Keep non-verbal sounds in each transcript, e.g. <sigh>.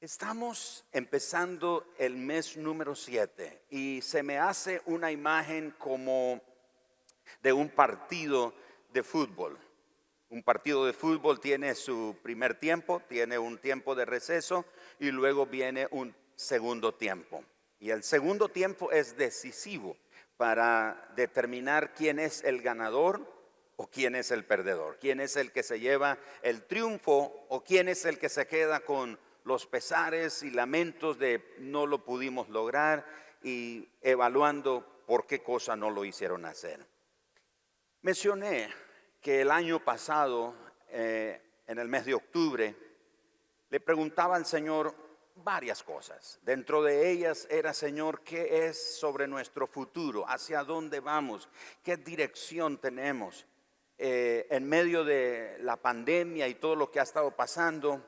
Estamos empezando el mes número 7 y se me hace una imagen como de un partido de fútbol. Un partido de fútbol tiene su primer tiempo, tiene un tiempo de receso y luego viene un segundo tiempo. Y el segundo tiempo es decisivo para determinar quién es el ganador o quién es el perdedor, quién es el que se lleva el triunfo o quién es el que se queda con los pesares y lamentos de no lo pudimos lograr y evaluando por qué cosa no lo hicieron hacer. Mencioné que el año pasado, eh, en el mes de octubre, le preguntaba al Señor varias cosas. Dentro de ellas era, Señor, ¿qué es sobre nuestro futuro? ¿Hacia dónde vamos? ¿Qué dirección tenemos? Eh, en medio de la pandemia y todo lo que ha estado pasando,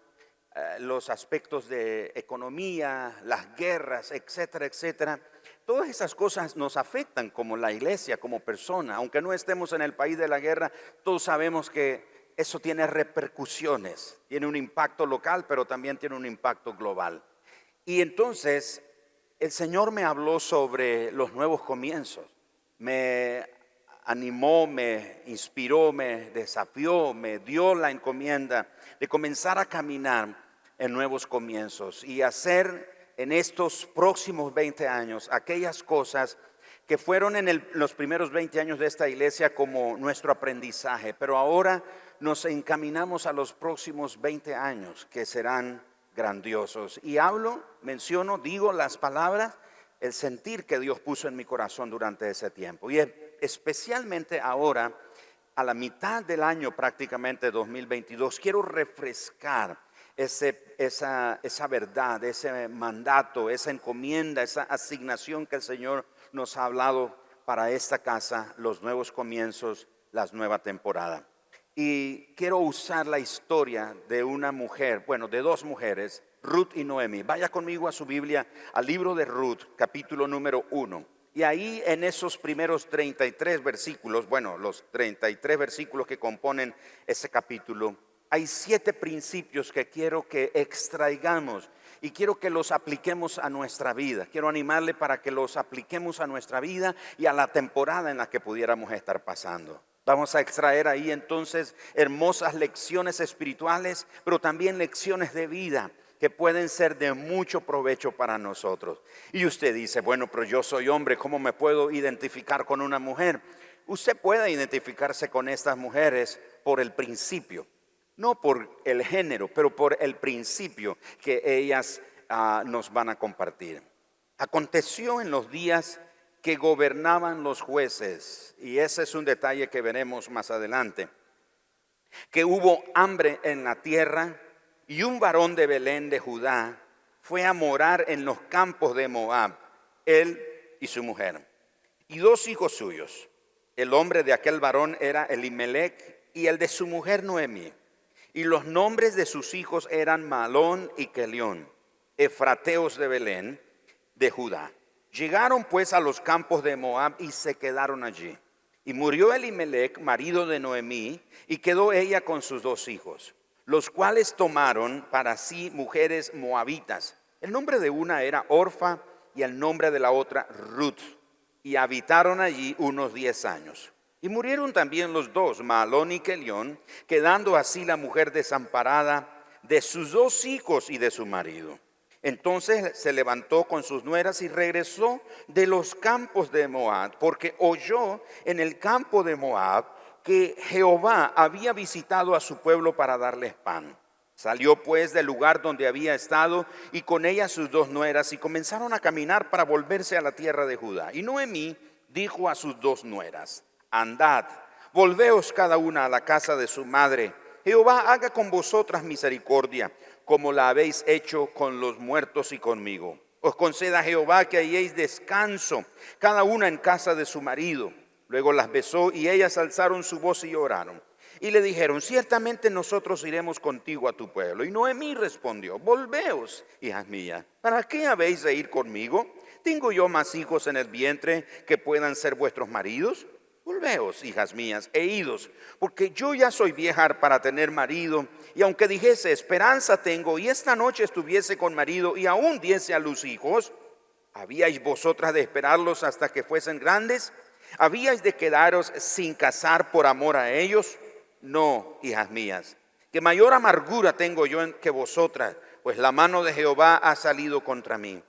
los aspectos de economía, las guerras, etcétera, etcétera. Todas esas cosas nos afectan como la iglesia, como persona. Aunque no estemos en el país de la guerra, todos sabemos que eso tiene repercusiones. Tiene un impacto local, pero también tiene un impacto global. Y entonces el Señor me habló sobre los nuevos comienzos. Me animó, me inspiró, me desafió, me dio la encomienda de comenzar a caminar en nuevos comienzos y hacer en estos próximos 20 años aquellas cosas que fueron en los primeros 20 años de esta iglesia como nuestro aprendizaje, pero ahora nos encaminamos a los próximos 20 años que serán grandiosos. Y hablo, menciono, digo las palabras, el sentir que Dios puso en mi corazón durante ese tiempo. Y especialmente ahora, a la mitad del año prácticamente 2022, quiero refrescar ese, esa, esa verdad, ese mandato, esa encomienda, esa asignación que el Señor nos ha hablado para esta casa, los nuevos comienzos, la nueva temporada. Y quiero usar la historia de una mujer, bueno, de dos mujeres, Ruth y Noemi. Vaya conmigo a su Biblia, al libro de Ruth, capítulo número uno. Y ahí en esos primeros 33 versículos, bueno, los 33 versículos que componen ese capítulo, hay siete principios que quiero que extraigamos y quiero que los apliquemos a nuestra vida. Quiero animarle para que los apliquemos a nuestra vida y a la temporada en la que pudiéramos estar pasando. Vamos a extraer ahí entonces hermosas lecciones espirituales, pero también lecciones de vida que pueden ser de mucho provecho para nosotros. Y usted dice, bueno, pero yo soy hombre, ¿cómo me puedo identificar con una mujer? Usted puede identificarse con estas mujeres por el principio no por el género, pero por el principio que ellas ah, nos van a compartir. Aconteció en los días que gobernaban los jueces, y ese es un detalle que veremos más adelante, que hubo hambre en la tierra y un varón de Belén de Judá fue a morar en los campos de Moab, él y su mujer, y dos hijos suyos. El hombre de aquel varón era Elimelech y el de su mujer Noemi. Y los nombres de sus hijos eran Malón y Kelión, efrateos de Belén, de Judá. Llegaron pues a los campos de Moab y se quedaron allí. Y murió Elimelech, marido de Noemí, y quedó ella con sus dos hijos, los cuales tomaron para sí mujeres moabitas. El nombre de una era Orfa y el nombre de la otra Ruth, y habitaron allí unos diez años. Y murieron también los dos, Malón y Kelión, quedando así la mujer desamparada de sus dos hijos y de su marido. Entonces se levantó con sus nueras y regresó de los campos de Moab, porque oyó en el campo de Moab que Jehová había visitado a su pueblo para darles pan. Salió pues del lugar donde había estado y con ella sus dos nueras y comenzaron a caminar para volverse a la tierra de Judá. Y Noemí dijo a sus dos nueras, andad, volveos cada una a la casa de su madre. Jehová haga con vosotras misericordia, como la habéis hecho con los muertos y conmigo. Os conceda Jehová que halléis descanso, cada una en casa de su marido. Luego las besó y ellas alzaron su voz y oraron. Y le dijeron, ciertamente nosotros iremos contigo a tu pueblo. Y Noemí respondió, volveos, hijas mías, ¿para qué habéis de ir conmigo? ¿Tengo yo más hijos en el vientre que puedan ser vuestros maridos? volveos, hijas mías, e idos, porque yo ya soy vieja para tener marido, y aunque dijese, esperanza tengo, y esta noche estuviese con marido, y aún diese a luz hijos, ¿habíais vosotras de esperarlos hasta que fuesen grandes? ¿Habíais de quedaros sin casar por amor a ellos? No, hijas mías, que mayor amargura tengo yo que vosotras, pues la mano de Jehová ha salido contra mí.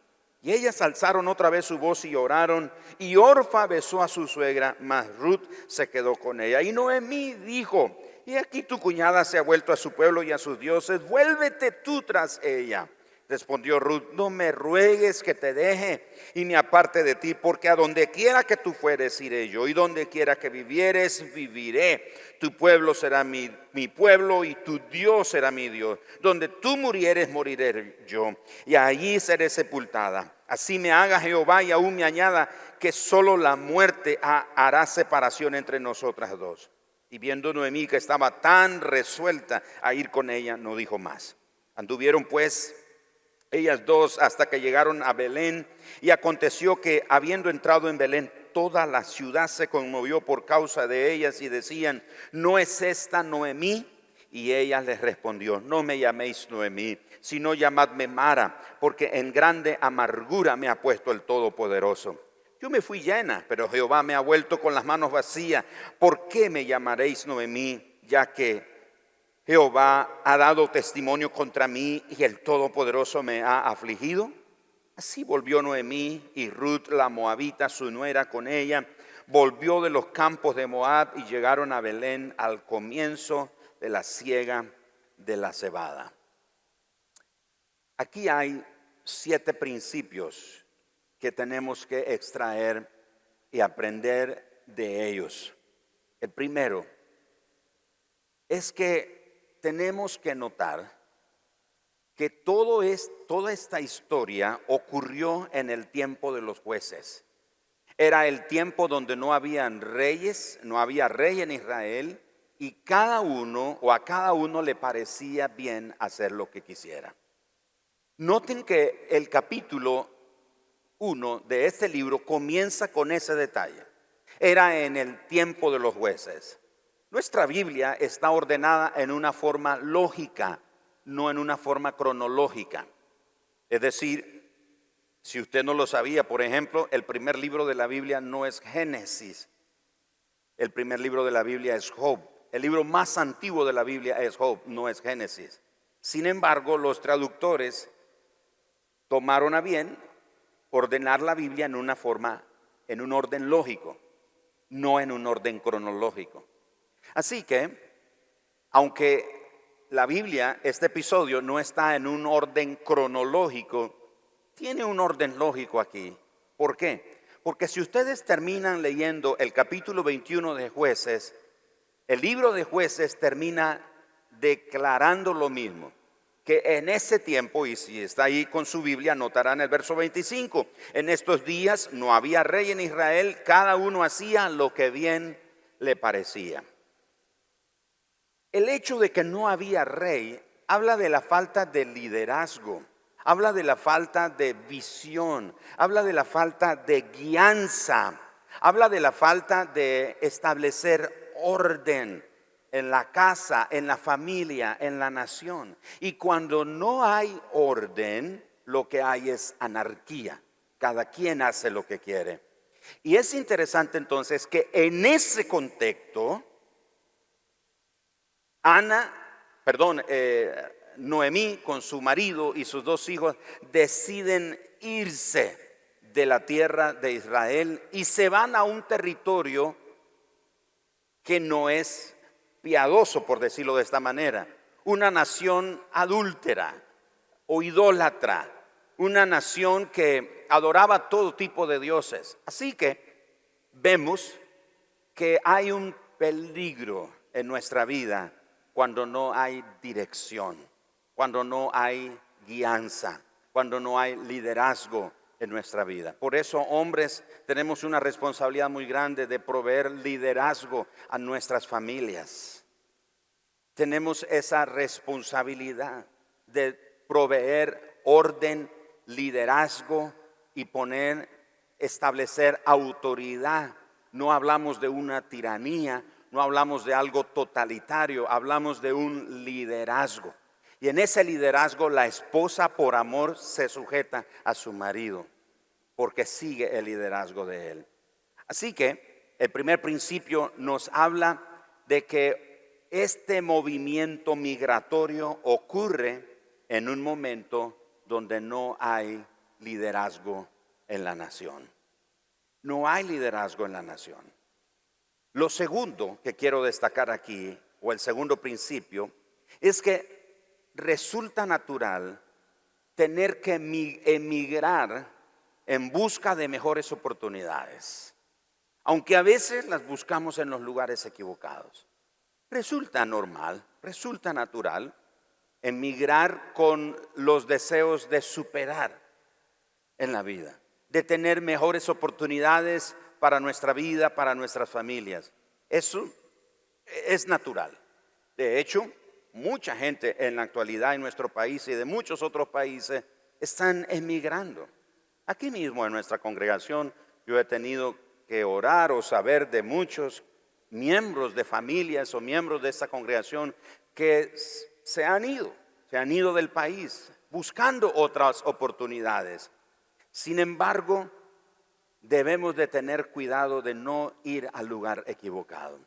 Y ellas alzaron otra vez su voz y oraron. Y Orfa besó a su suegra, mas Ruth se quedó con ella. Y Noemí dijo, y aquí tu cuñada se ha vuelto a su pueblo y a sus dioses, vuélvete tú tras ella. Respondió Ruth, no me ruegues que te deje y me aparte de ti, porque a donde quiera que tú fueres iré yo, y donde quiera que vivieres viviré. Tu pueblo será mi, mi pueblo y tu Dios será mi Dios. Donde tú murieres moriré yo, y allí seré sepultada. Así me haga Jehová y aún me añada que solo la muerte hará separación entre nosotras dos. Y viendo Noemí que estaba tan resuelta a ir con ella, no dijo más. Anduvieron pues ellas dos hasta que llegaron a Belén. Y aconteció que habiendo entrado en Belén, toda la ciudad se conmovió por causa de ellas y decían, ¿no es esta Noemí? Y ella les respondió, no me llaméis Noemí, sino llamadme Mara, porque en grande amargura me ha puesto el Todopoderoso. Yo me fui llena, pero Jehová me ha vuelto con las manos vacías. ¿Por qué me llamaréis Noemí, ya que Jehová ha dado testimonio contra mí y el Todopoderoso me ha afligido. Así volvió Noemí y Ruth la moabita, su nuera, con ella. Volvió de los campos de Moab y llegaron a Belén al comienzo de la siega de la cebada. Aquí hay siete principios que tenemos que extraer y aprender de ellos. El primero es que tenemos que notar que todo es, toda esta historia ocurrió en el tiempo de los jueces. Era el tiempo donde no habían reyes, no había rey en Israel y cada uno o a cada uno le parecía bien hacer lo que quisiera. Noten que el capítulo 1 de este libro comienza con ese detalle. Era en el tiempo de los jueces. Nuestra Biblia está ordenada en una forma lógica, no en una forma cronológica. Es decir, si usted no lo sabía, por ejemplo, el primer libro de la Biblia no es Génesis. El primer libro de la Biblia es Job. El libro más antiguo de la Biblia es Job, no es Génesis. Sin embargo, los traductores tomaron a bien ordenar la Biblia en una forma, en un orden lógico, no en un orden cronológico. Así que, aunque la Biblia, este episodio, no está en un orden cronológico, tiene un orden lógico aquí. ¿Por qué? Porque si ustedes terminan leyendo el capítulo 21 de jueces, el libro de jueces termina declarando lo mismo que en ese tiempo, y si está ahí con su Biblia, notarán el verso 25, en estos días no había rey en Israel, cada uno hacía lo que bien le parecía. El hecho de que no había rey habla de la falta de liderazgo, habla de la falta de visión, habla de la falta de guianza, habla de la falta de establecer orden en la casa, en la familia, en la nación. Y cuando no hay orden, lo que hay es anarquía. Cada quien hace lo que quiere. Y es interesante entonces que en ese contexto, Ana, perdón, eh, Noemí con su marido y sus dos hijos deciden irse de la tierra de Israel y se van a un territorio que no es piadoso, por decirlo de esta manera, una nación adúltera o idólatra, una nación que adoraba todo tipo de dioses. Así que vemos que hay un peligro en nuestra vida cuando no hay dirección, cuando no hay guianza, cuando no hay liderazgo en nuestra vida. Por eso, hombres, tenemos una responsabilidad muy grande de proveer liderazgo a nuestras familias. Tenemos esa responsabilidad de proveer orden, liderazgo y poner, establecer autoridad no hablamos de una tiranía, no hablamos de algo totalitario, hablamos de un liderazgo. Y en ese liderazgo la esposa por amor se sujeta a su marido, porque sigue el liderazgo de él. Así que el primer principio nos habla de que este movimiento migratorio ocurre en un momento donde no hay liderazgo en la nación. No hay liderazgo en la nación. Lo segundo que quiero destacar aquí, o el segundo principio, es que resulta natural tener que emigrar en busca de mejores oportunidades, aunque a veces las buscamos en los lugares equivocados. Resulta normal, resulta natural emigrar con los deseos de superar en la vida de tener mejores oportunidades para nuestra vida, para nuestras familias. Eso es natural. De hecho, mucha gente en la actualidad en nuestro país y de muchos otros países están emigrando. Aquí mismo en nuestra congregación yo he tenido que orar o saber de muchos miembros de familias o miembros de esta congregación que se han ido, se han ido del país buscando otras oportunidades. Sin embargo, debemos de tener cuidado de no ir al lugar equivocado.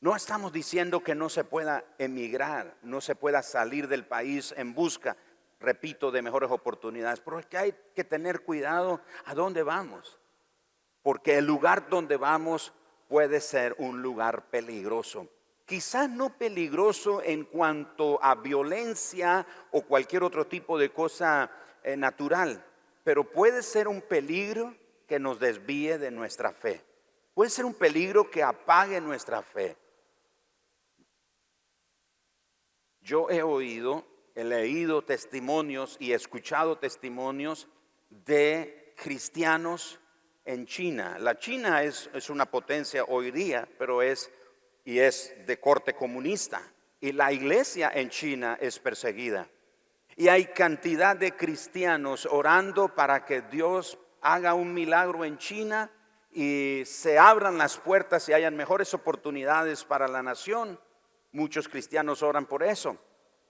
No estamos diciendo que no se pueda emigrar, no se pueda salir del país en busca, repito, de mejores oportunidades, pero es que hay que tener cuidado a dónde vamos, porque el lugar donde vamos puede ser un lugar peligroso. Quizás no peligroso en cuanto a violencia o cualquier otro tipo de cosa eh, natural, pero puede ser un peligro que nos desvíe de nuestra fe. Puede ser un peligro que apague nuestra fe. Yo he oído, he leído testimonios y escuchado testimonios de cristianos en China. La China es, es una potencia hoy día, pero es y es de corte comunista. Y la iglesia en China es perseguida. Y hay cantidad de cristianos orando para que Dios haga un milagro en China y se abran las puertas y hayan mejores oportunidades para la nación. Muchos cristianos oran por eso.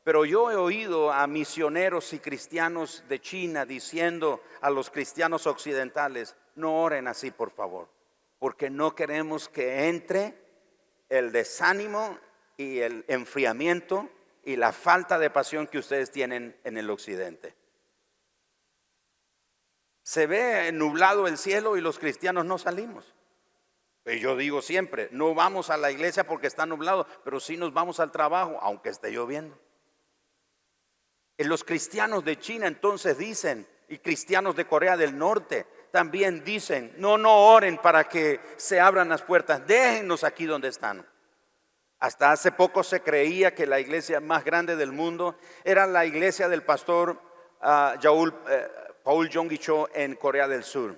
Pero yo he oído a misioneros y cristianos de China diciendo a los cristianos occidentales, no oren así por favor, porque no queremos que entre el desánimo y el enfriamiento y la falta de pasión que ustedes tienen en el occidente. Se ve nublado el cielo y los cristianos no salimos. Y yo digo siempre, no vamos a la iglesia porque está nublado, pero sí nos vamos al trabajo, aunque esté lloviendo. Los cristianos de China entonces dicen, y cristianos de Corea del Norte también dicen, no, no oren para que se abran las puertas, déjennos aquí donde están. Hasta hace poco se creía que la iglesia más grande del mundo era la iglesia del pastor uh, Paul Jong Cho en Corea del Sur.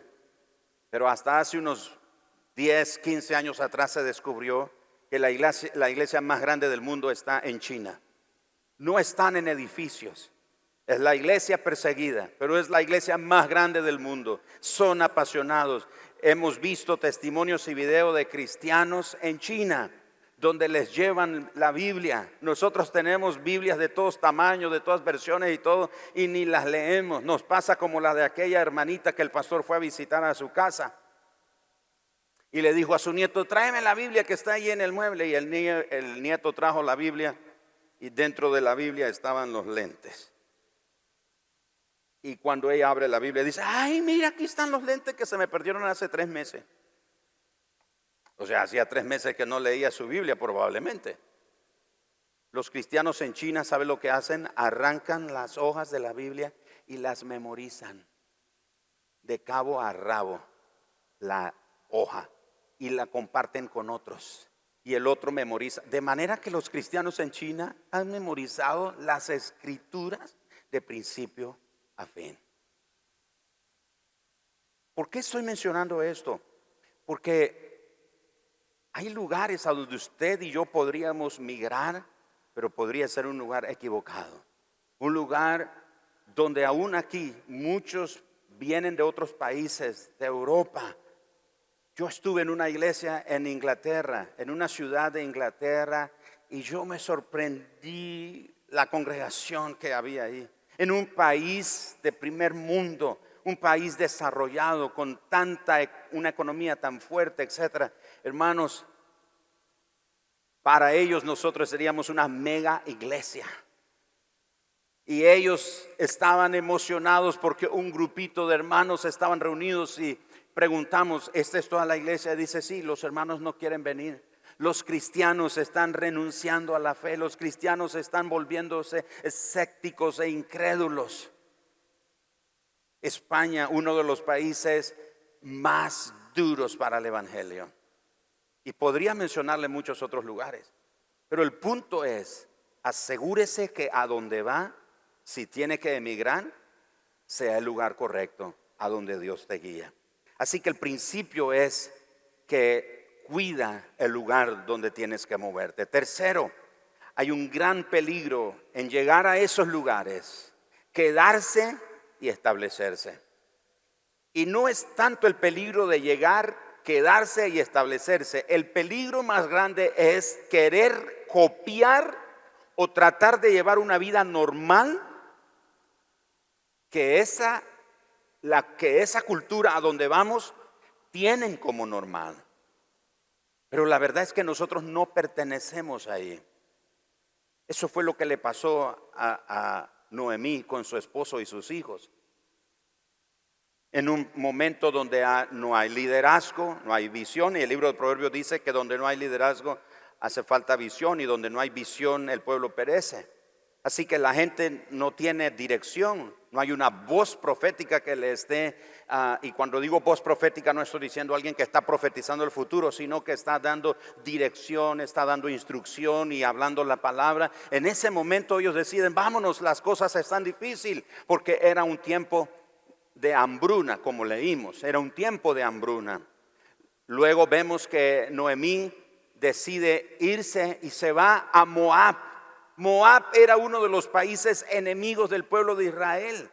Pero hasta hace unos 10, 15 años atrás se descubrió que la iglesia, la iglesia más grande del mundo está en China. No están en edificios. Es la iglesia perseguida, pero es la iglesia más grande del mundo. Son apasionados. Hemos visto testimonios y videos de cristianos en China donde les llevan la Biblia. Nosotros tenemos Biblias de todos tamaños, de todas versiones y todo, y ni las leemos. Nos pasa como la de aquella hermanita que el pastor fue a visitar a su casa. Y le dijo a su nieto, tráeme la Biblia que está ahí en el mueble. Y el, el nieto trajo la Biblia y dentro de la Biblia estaban los lentes. Y cuando ella abre la Biblia dice, ay, mira, aquí están los lentes que se me perdieron hace tres meses. O sea, hacía tres meses que no leía su Biblia probablemente. Los cristianos en China, ¿saben lo que hacen? Arrancan las hojas de la Biblia y las memorizan de cabo a rabo la hoja y la comparten con otros. Y el otro memoriza. De manera que los cristianos en China han memorizado las escrituras de principio a fin. ¿Por qué estoy mencionando esto? Porque hay lugares a donde usted y yo podríamos migrar, pero podría ser un lugar equivocado. Un lugar donde aún aquí muchos vienen de otros países, de Europa, Yo estuve en una iglesia en Inglaterra, en una ciudad de Inglaterra, y yo me sorprendí la congregación que había ahí. En un país de primer mundo, un país desarrollado con tanta, e, una economía tan fuerte, etcétera. Hermanos, para ellos nosotros seríamos una mega iglesia. Y ellos estaban emocionados porque un grupito de hermanos estaban reunidos y preguntamos, ¿esta es toda la iglesia? Dice, sí, los hermanos no quieren venir. Los cristianos están renunciando a la fe, los cristianos están volviéndose escépticos e incrédulos. España, uno de los países más duros para el Evangelio. Y podría mencionarle muchos otros lugares. Pero el punto es, asegúrese que a donde va, si tiene que emigrar, sea el lugar correcto, a donde Dios te guía. Así que el principio es que cuida el lugar donde tienes que moverte. Tercero, hay un gran peligro en llegar a esos lugares, quedarse y establecerse. Y no es tanto el peligro de llegar, quedarse y establecerse. El peligro más grande es querer copiar o tratar de llevar una vida normal que esa, la, que esa cultura a donde vamos tienen como normal. Pero la verdad es que nosotros no pertenecemos ahí. Eso fue lo que le pasó a, a Noemí con su esposo y sus hijos. En un momento donde no hay liderazgo, no hay visión, y el libro de Proverbios dice que donde no hay liderazgo hace falta visión y donde no hay visión el pueblo perece. Así que la gente no tiene dirección, no hay una voz profética que le esté, ah, y cuando digo voz profética no estoy diciendo alguien que está profetizando el futuro, sino que está dando dirección, está dando instrucción y hablando la palabra. En ese momento ellos deciden, vámonos, las cosas están difíciles, porque era un tiempo de hambruna, como leímos, era un tiempo de hambruna. Luego vemos que Noemí decide irse y se va a Moab Moab era uno de los países enemigos del pueblo de Israel.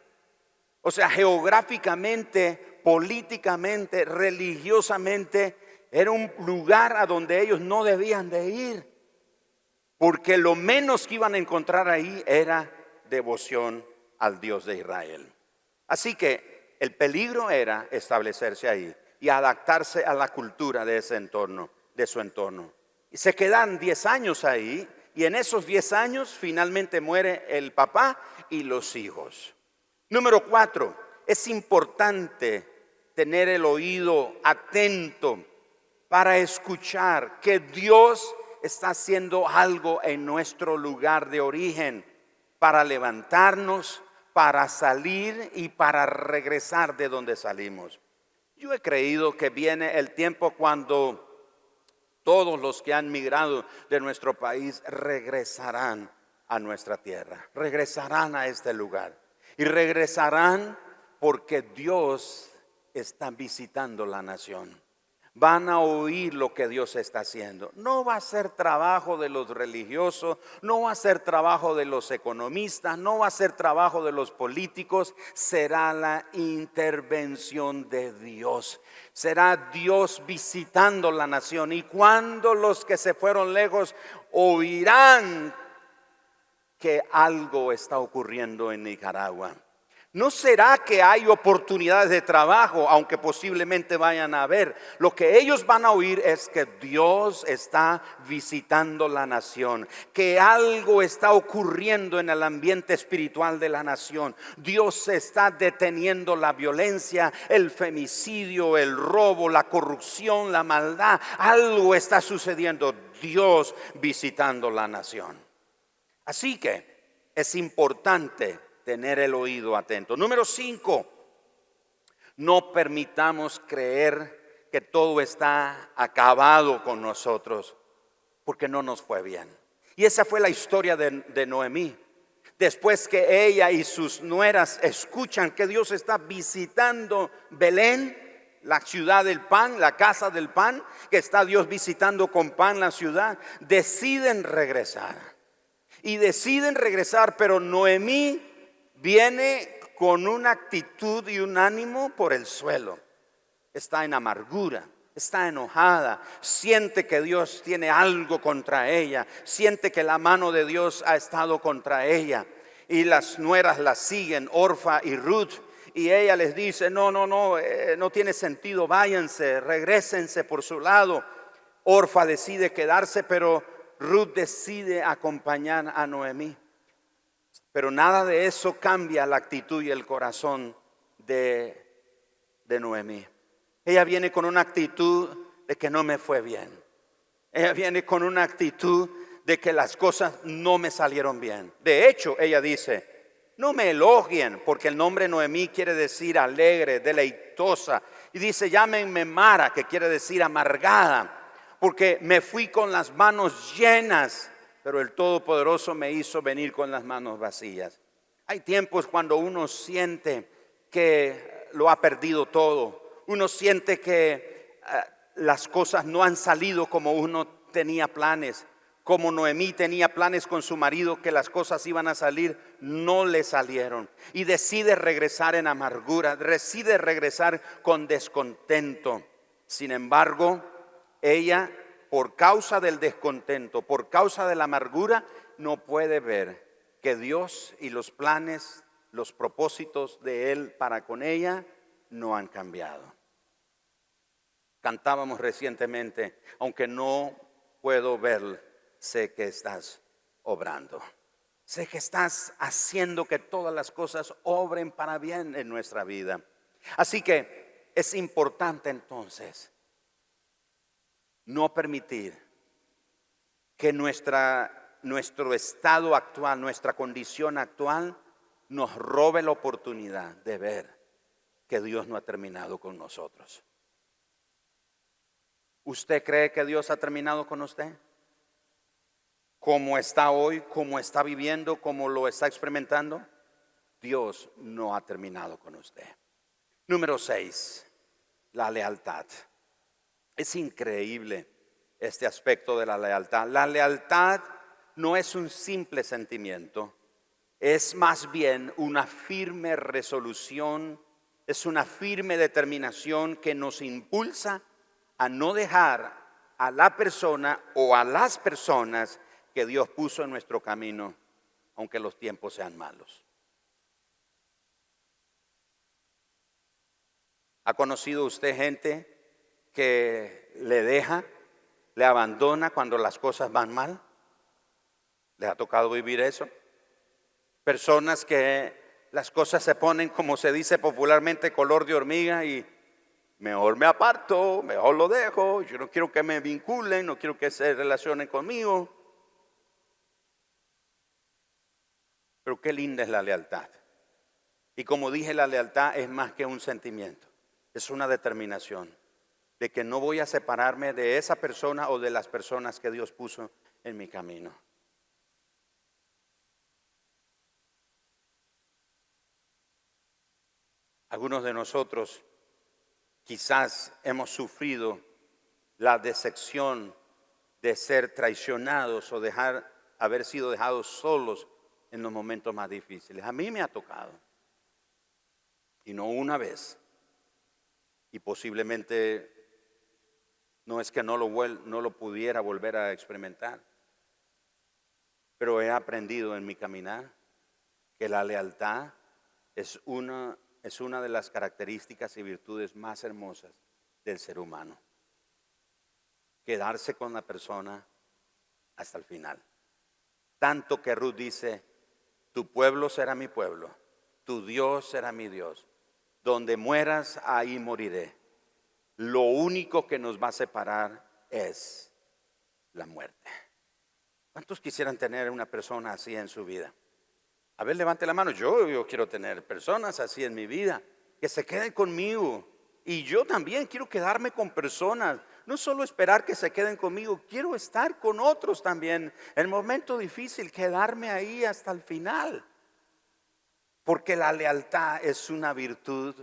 O sea, geográficamente, políticamente, religiosamente, era un lugar a donde ellos no debían de ir. Porque lo menos que iban a encontrar ahí era devoción al Dios de Israel. Así que el peligro era establecerse ahí y adaptarse a la cultura de ese entorno, de su entorno. Y se quedan 10 años ahí y en esos 10 años finalmente muere el papá y los hijos. Número cuatro, es importante tener el oído atento para escuchar que Dios está haciendo algo en nuestro lugar de origen para levantarnos, para salir y para regresar de donde salimos. Yo he creído que viene el tiempo cuando todos los que han migrado de nuestro país regresarán a nuestra tierra, regresarán a este lugar. Y regresarán porque Dios está visitando la nación van a oír lo que Dios está haciendo. No va a ser trabajo de los religiosos, no va a ser trabajo de los economistas, no va a ser trabajo de los políticos, será la intervención de Dios. Será Dios visitando la nación y cuando los que se fueron lejos oirán que algo está ocurriendo en Nicaragua ¿No será que hay oportunidades de trabajo, aunque posiblemente vayan a haber? Lo que ellos van a oír es que Dios está visitando la nación, que algo está ocurriendo en el ambiente espiritual de la nación. Dios está deteniendo la violencia, el femicidio, el robo, la corrupción, la maldad. Algo está sucediendo. Dios visitando la nación. Así que es importante tener el oído atento. Número cinco, no permitamos creer que todo está acabado con nosotros, porque no nos fue bien. Y esa fue la historia de, Noemí. Después que ella y sus nueras escuchan que Dios está visitando Belén, la ciudad del pan, la casa del pan, que está Dios visitando con pan la ciudad, deciden regresar. Y deciden regresar, pero Noemí viene con una actitud y un ánimo por el suelo. Está en amargura, está enojada, siente que Dios tiene algo contra ella, siente que la mano de Dios ha estado contra ella. Y las nueras la siguen, Orfa y Ruth, y ella les dice, no, no, no, eh, no tiene sentido, váyanse, regresense por su lado. Orfa decide quedarse, pero Ruth decide acompañar a Noemí. Pero nada de eso cambia la actitud y el corazón de, de Noemí. Ella viene con una actitud de que no me fue bien. Ella viene con una actitud de que las cosas no me salieron bien. De hecho, ella dice, no me elogien, porque el nombre Noemí quiere decir alegre, deleitosa. Y dice, llámenme Mara, que quiere decir amargada, porque me fui con las manos llenas, pero el Todopoderoso me hizo venir con las manos vacías. Hay tiempos cuando uno siente que lo ha perdido todo, uno siente que eh, las cosas no han salido como uno tenía planes. Como Noemí tenía planes con su marido que las cosas iban a salir, no le salieron. Y decide regresar en amargura, decide regresar con descontento. Sin embargo, ella, por causa del descontento, por causa de la amargura, no puede ver que Dios y los planes, los propósitos de Él para con ella no han cambiado. Cantábamos recientemente, aunque no puedo ver, sé que estás obrando. Sé que estás haciendo que todas las cosas obren para bien en nuestra vida. Así que es importante entonces no permitir que nuestra, nuestro estado actual, nuestra condición actual, nos robe la oportunidad de ver que Dios no ha terminado con nosotros. ¿Usted cree que Dios ha terminado con usted? ¿Cómo está hoy? ¿Cómo está viviendo? ¿Cómo lo está experimentando? Dios no ha terminado con usted. Número seis, la lealtad. Es increíble este aspecto de la lealtad. La lealtad no es un simple sentimiento, es más bien una firme resolución, es una firme determinación que nos impulsa a no dejar a la persona o a las personas que Dios puso en nuestro camino, aunque los tiempos sean malos. ¿Ha conocido usted gente que le deja, le abandona cuando las cosas van mal? ¿Le ha tocado vivir eso? Personas que las cosas se ponen, como se dice popularmente, color de hormiga y mejor me aparto, mejor lo dejo, yo no quiero que me vinculen, no quiero que se relacionen conmigo. Pero qué linda es la lealtad. Y como dije, la lealtad es más que un sentimiento, es una determinación de que no voy a separarme de esa persona o de las personas que Dios puso en mi camino. Algunos de nosotros Quizás hemos sufrido la decepción de ser traicionados o dejar, haber sido dejados solos en los momentos más difíciles. A mí me ha tocado. Y no una vez. Y posiblemente no es que no lo, pudiera volver a experimentar. Pero he aprendido en mi caminar que la lealtad es una es una de las características y virtudes más hermosas del ser humano. Quedarse con la persona hasta el final. Tanto que Ruth dice, tu pueblo será mi pueblo, tu Dios será mi Dios. Donde mueras, ahí moriré. Lo único que nos va a separar es la muerte. ¿Cuántos quisieran tener una persona así en su vida? A ver, levante la mano. Yo, quiero tener personas así en mi vida, que se queden conmigo. Y yo también quiero quedarme con personas. No solo esperar que se queden conmigo, quiero estar con otros también. En el momento difícil, quedarme ahí hasta el final. Porque la lealtad es una virtud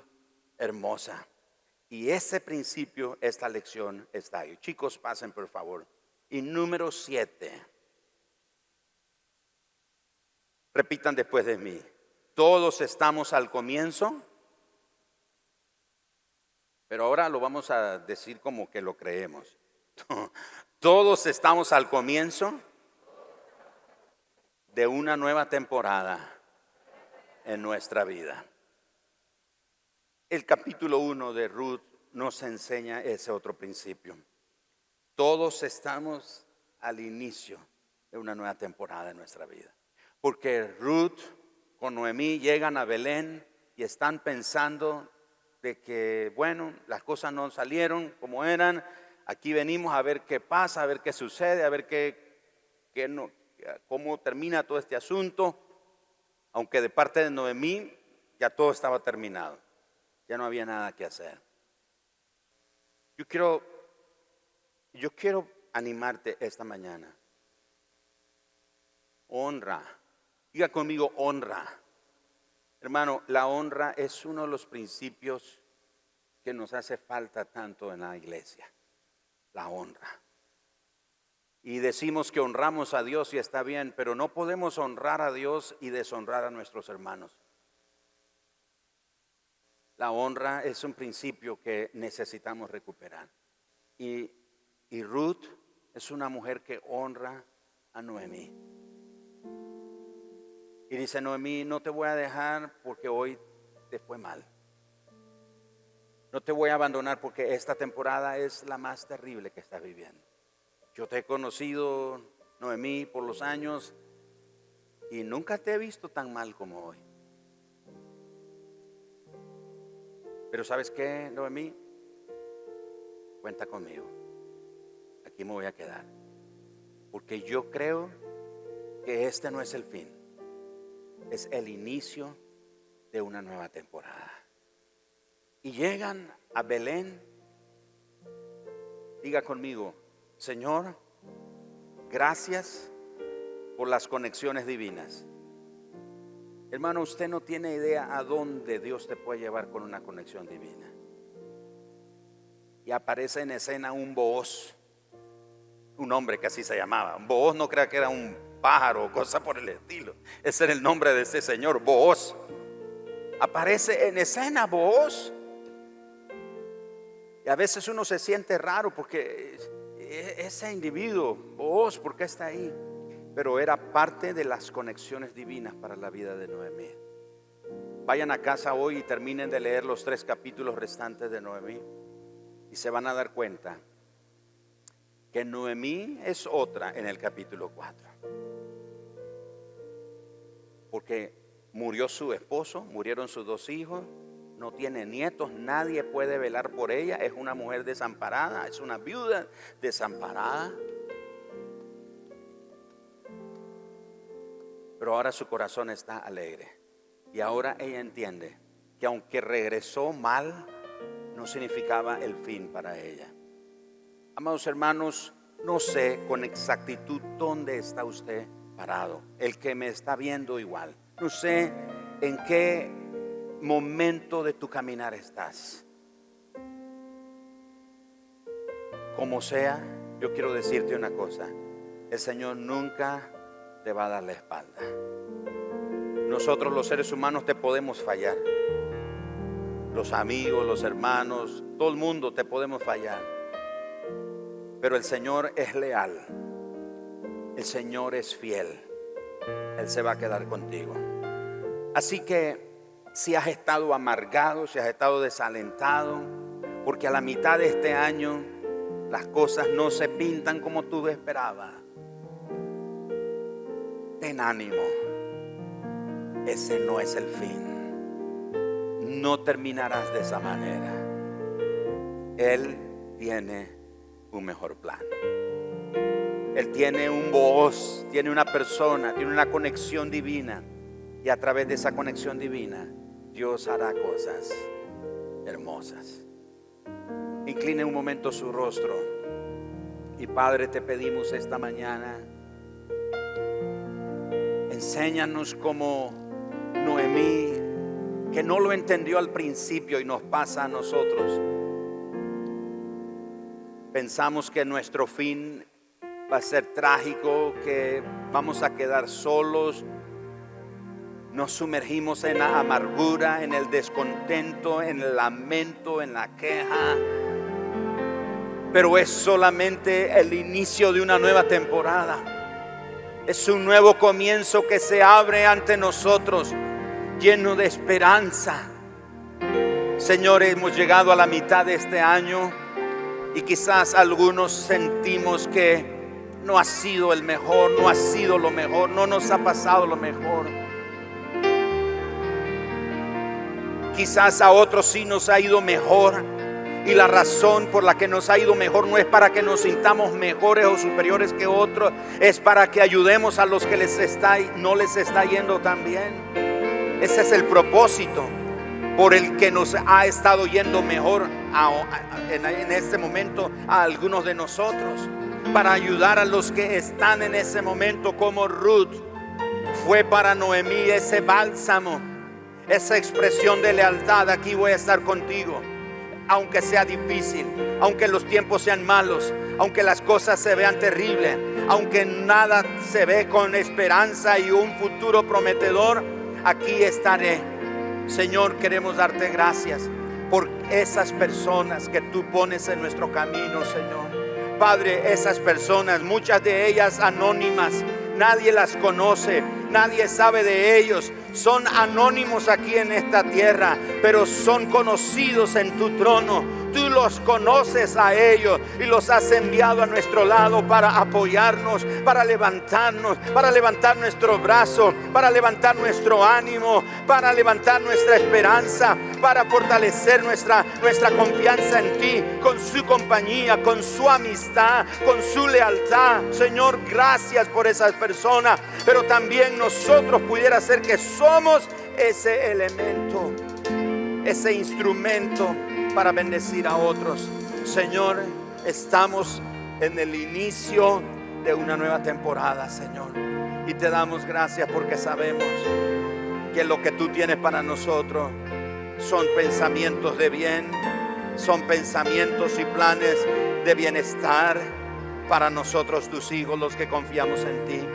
hermosa. Y ese principio, esta lección está ahí. Chicos, pasen por favor. Y número siete. Repitan después de mí. Todos estamos al comienzo Pero ahora lo vamos a decir como que lo creemos. <laughs> Todos estamos al comienzo de una nueva temporada en nuestra vida. El capítulo 1 de Ruth nos enseña ese otro principio. Todos estamos al inicio de una nueva temporada en nuestra vida. Porque Ruth con Noemí llegan a Belén y están pensando de que, bueno, las cosas no salieron como eran, aquí venimos a ver qué pasa, a ver qué sucede, a ver qué, cómo termina todo este asunto, aunque de parte de Noemí ya todo estaba terminado, ya no había nada que hacer. Yo quiero, yo quiero animarte esta mañana. Honra. Diga conmigo honra. Hermano, la honra es uno de los principios que nos hace falta tanto en la iglesia. La honra. Y decimos que honramos a Dios y está bien, pero no podemos honrar a Dios y deshonrar a nuestros hermanos. La honra es un principio que necesitamos recuperar. Y, Ruth es una mujer que honra a Noemí. Y dice Noemí, no te voy a dejar porque hoy te fue mal. No te voy a abandonar porque esta temporada es la más terrible que estás viviendo. Yo te he conocido, Noemí, por los años y nunca te he visto tan mal como hoy. Pero ¿sabes qué, Noemí? Cuenta conmigo. Aquí me voy a quedar. Porque yo creo que este no es el fin es el inicio de una nueva temporada. Y llegan a Belén. Diga conmigo, Señor, gracias por las conexiones divinas. Hermano, usted no tiene idea a dónde Dios te puede llevar con una conexión divina. Y aparece en escena un voz, un hombre que así se llamaba. Voz no crea que era un pájaro o cosa por el estilo. Ese era el nombre de ese señor, Boaz. Aparece en escena Boaz. Y a veces uno se siente raro porque ese individuo, Boaz, ¿por qué está ahí? Pero era parte de las conexiones divinas para la vida de Noemí. Vayan a casa hoy y terminen de leer los tres capítulos restantes de Noemí y se van a dar cuenta que Noemí es otra en el capítulo 4 porque murió su esposo, murieron sus dos hijos, no tiene nietos, nadie puede velar por ella, es una mujer desamparada, es una viuda desamparada. Pero ahora su corazón está alegre y ahora ella entiende que aunque regresó mal, no significaba el fin para ella. Amados hermanos, no sé con exactitud dónde está usted parado, el que me está viendo igual. No sé en qué momento de tu caminar estás. Como sea, yo quiero decirte una cosa. El Señor nunca te va a dar la espalda. Nosotros los seres humanos te podemos fallar. Los amigos, los hermanos, todo el mundo te podemos fallar. Pero el Señor es leal el Señor es fiel. Él se va a quedar contigo. Así que si has estado amargado, si has estado desalentado, porque a la mitad de este año las cosas no se pintan como tú esperabas, ten ánimo. Ese no es el fin. No terminarás de esa manera. Él tiene un mejor plan. Él tiene un voz, tiene una persona, tiene una conexión divina. Y a través de esa conexión divina, Dios hará cosas hermosas. Incline un momento su rostro. Y Padre, te pedimos esta mañana, enséñanos como Noemí, que no lo entendió al principio y nos pasa a nosotros. Pensamos que nuestro fin va a ser trágico, que vamos a quedar solos, nos sumergimos en la amargura, en el descontento, en el lamento, en la queja. Pero es solamente el inicio de una nueva temporada. Es un nuevo comienzo que se abre ante nosotros, lleno de esperanza. Señor, hemos llegado a la mitad de este año y quizás algunos sentimos que no ha sido el mejor, no ha sido lo mejor, no nos ha pasado lo mejor. Quizás a otros sí nos ha ido mejor. Y la razón por la que nos ha ido mejor no es para que nos sintamos mejores o superiores que otros, es para que ayudemos a los que les está, no les está yendo tan bien. Ese es el propósito por el que nos ha estado yendo mejor en este momento a algunos de nosotros, para ayudar a los que están en ese momento como Ruth. Fue para Noemí ese bálsamo esa expresión de lealtad, aquí voy a estar contigo. Aunque sea difícil, aunque los tiempos sean malos, aunque las cosas se vean terribles, aunque nada se ve con esperanza y un futuro prometedor, aquí estaré. Señor, queremos darte gracias por esas personas que tú pones en nuestro camino, Señor. Padre, esas personas, muchas de ellas anónimas, nadie las conoce, nadie sabe de ellos, son anónimos aquí en esta tierra, pero son conocidos en tu trono. Tú los conoces a ellos y los has enviado a nuestro lado para apoyarnos, para levantarnos, para levantar nuestro brazo, para levantar nuestro ánimo, para levantar nuestra esperanza, para fortalecer nuestra, nuestra confianza en ti, con su compañía, con su amistad, con su lealtad. Señor, gracias por esas personas, pero también nosotros pudiera ser que somos ese elemento, ese instrumento para bendecir a otros. Señor, estamos en el inicio de una nueva temporada, Señor. Y te damos gracias porque sabemos que lo que tú tienes para nosotros son pensamientos de bien, son pensamientos y planes de bienestar para nosotros, tus hijos, los que confiamos en ti.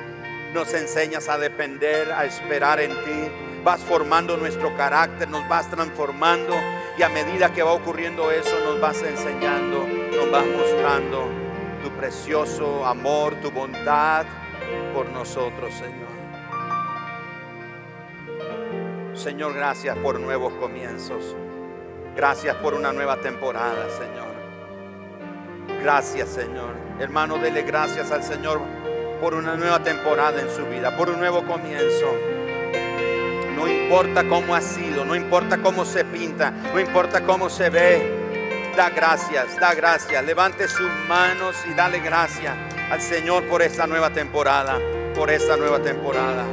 Nos enseñas a depender, a esperar en ti. Vas formando nuestro carácter, nos vas transformando y a medida que va ocurriendo eso, nos vas enseñando, nos vas mostrando tu precioso amor, tu bondad por nosotros, Señor. Señor, gracias por nuevos comienzos. Gracias por una nueva temporada, Señor. Gracias, Señor. Hermano, dele gracias al Señor por una nueva temporada en su vida, por un nuevo comienzo. No importa cómo ha sido, no importa cómo se pinta, no importa cómo se ve. Da gracias, da gracias. Levante sus manos y dale gracias al Señor por esta nueva temporada, por esta nueva temporada.